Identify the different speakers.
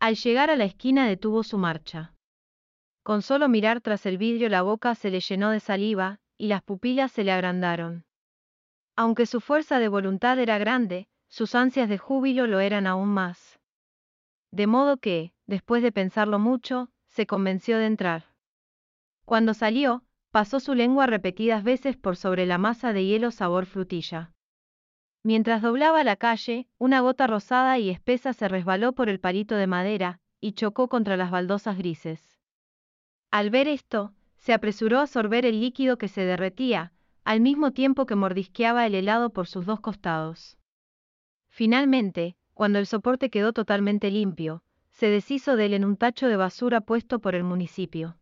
Speaker 1: Al llegar a la esquina detuvo su marcha. Con solo mirar tras el vidrio la boca se le llenó de saliva, y las pupilas se le agrandaron. Aunque su fuerza de voluntad era grande, sus ansias de júbilo lo eran aún más. De modo que, después de pensarlo mucho, se convenció de entrar. Cuando salió, pasó su lengua repetidas veces por sobre la masa de hielo sabor frutilla. Mientras doblaba la calle, una gota rosada y espesa se resbaló por el palito de madera, y chocó contra las baldosas grises. Al ver esto, se apresuró a sorber el líquido que se derretía, al mismo tiempo que mordisqueaba el helado por sus dos costados. Finalmente, cuando el soporte quedó totalmente limpio, se deshizo de él en un tacho de basura puesto por el municipio.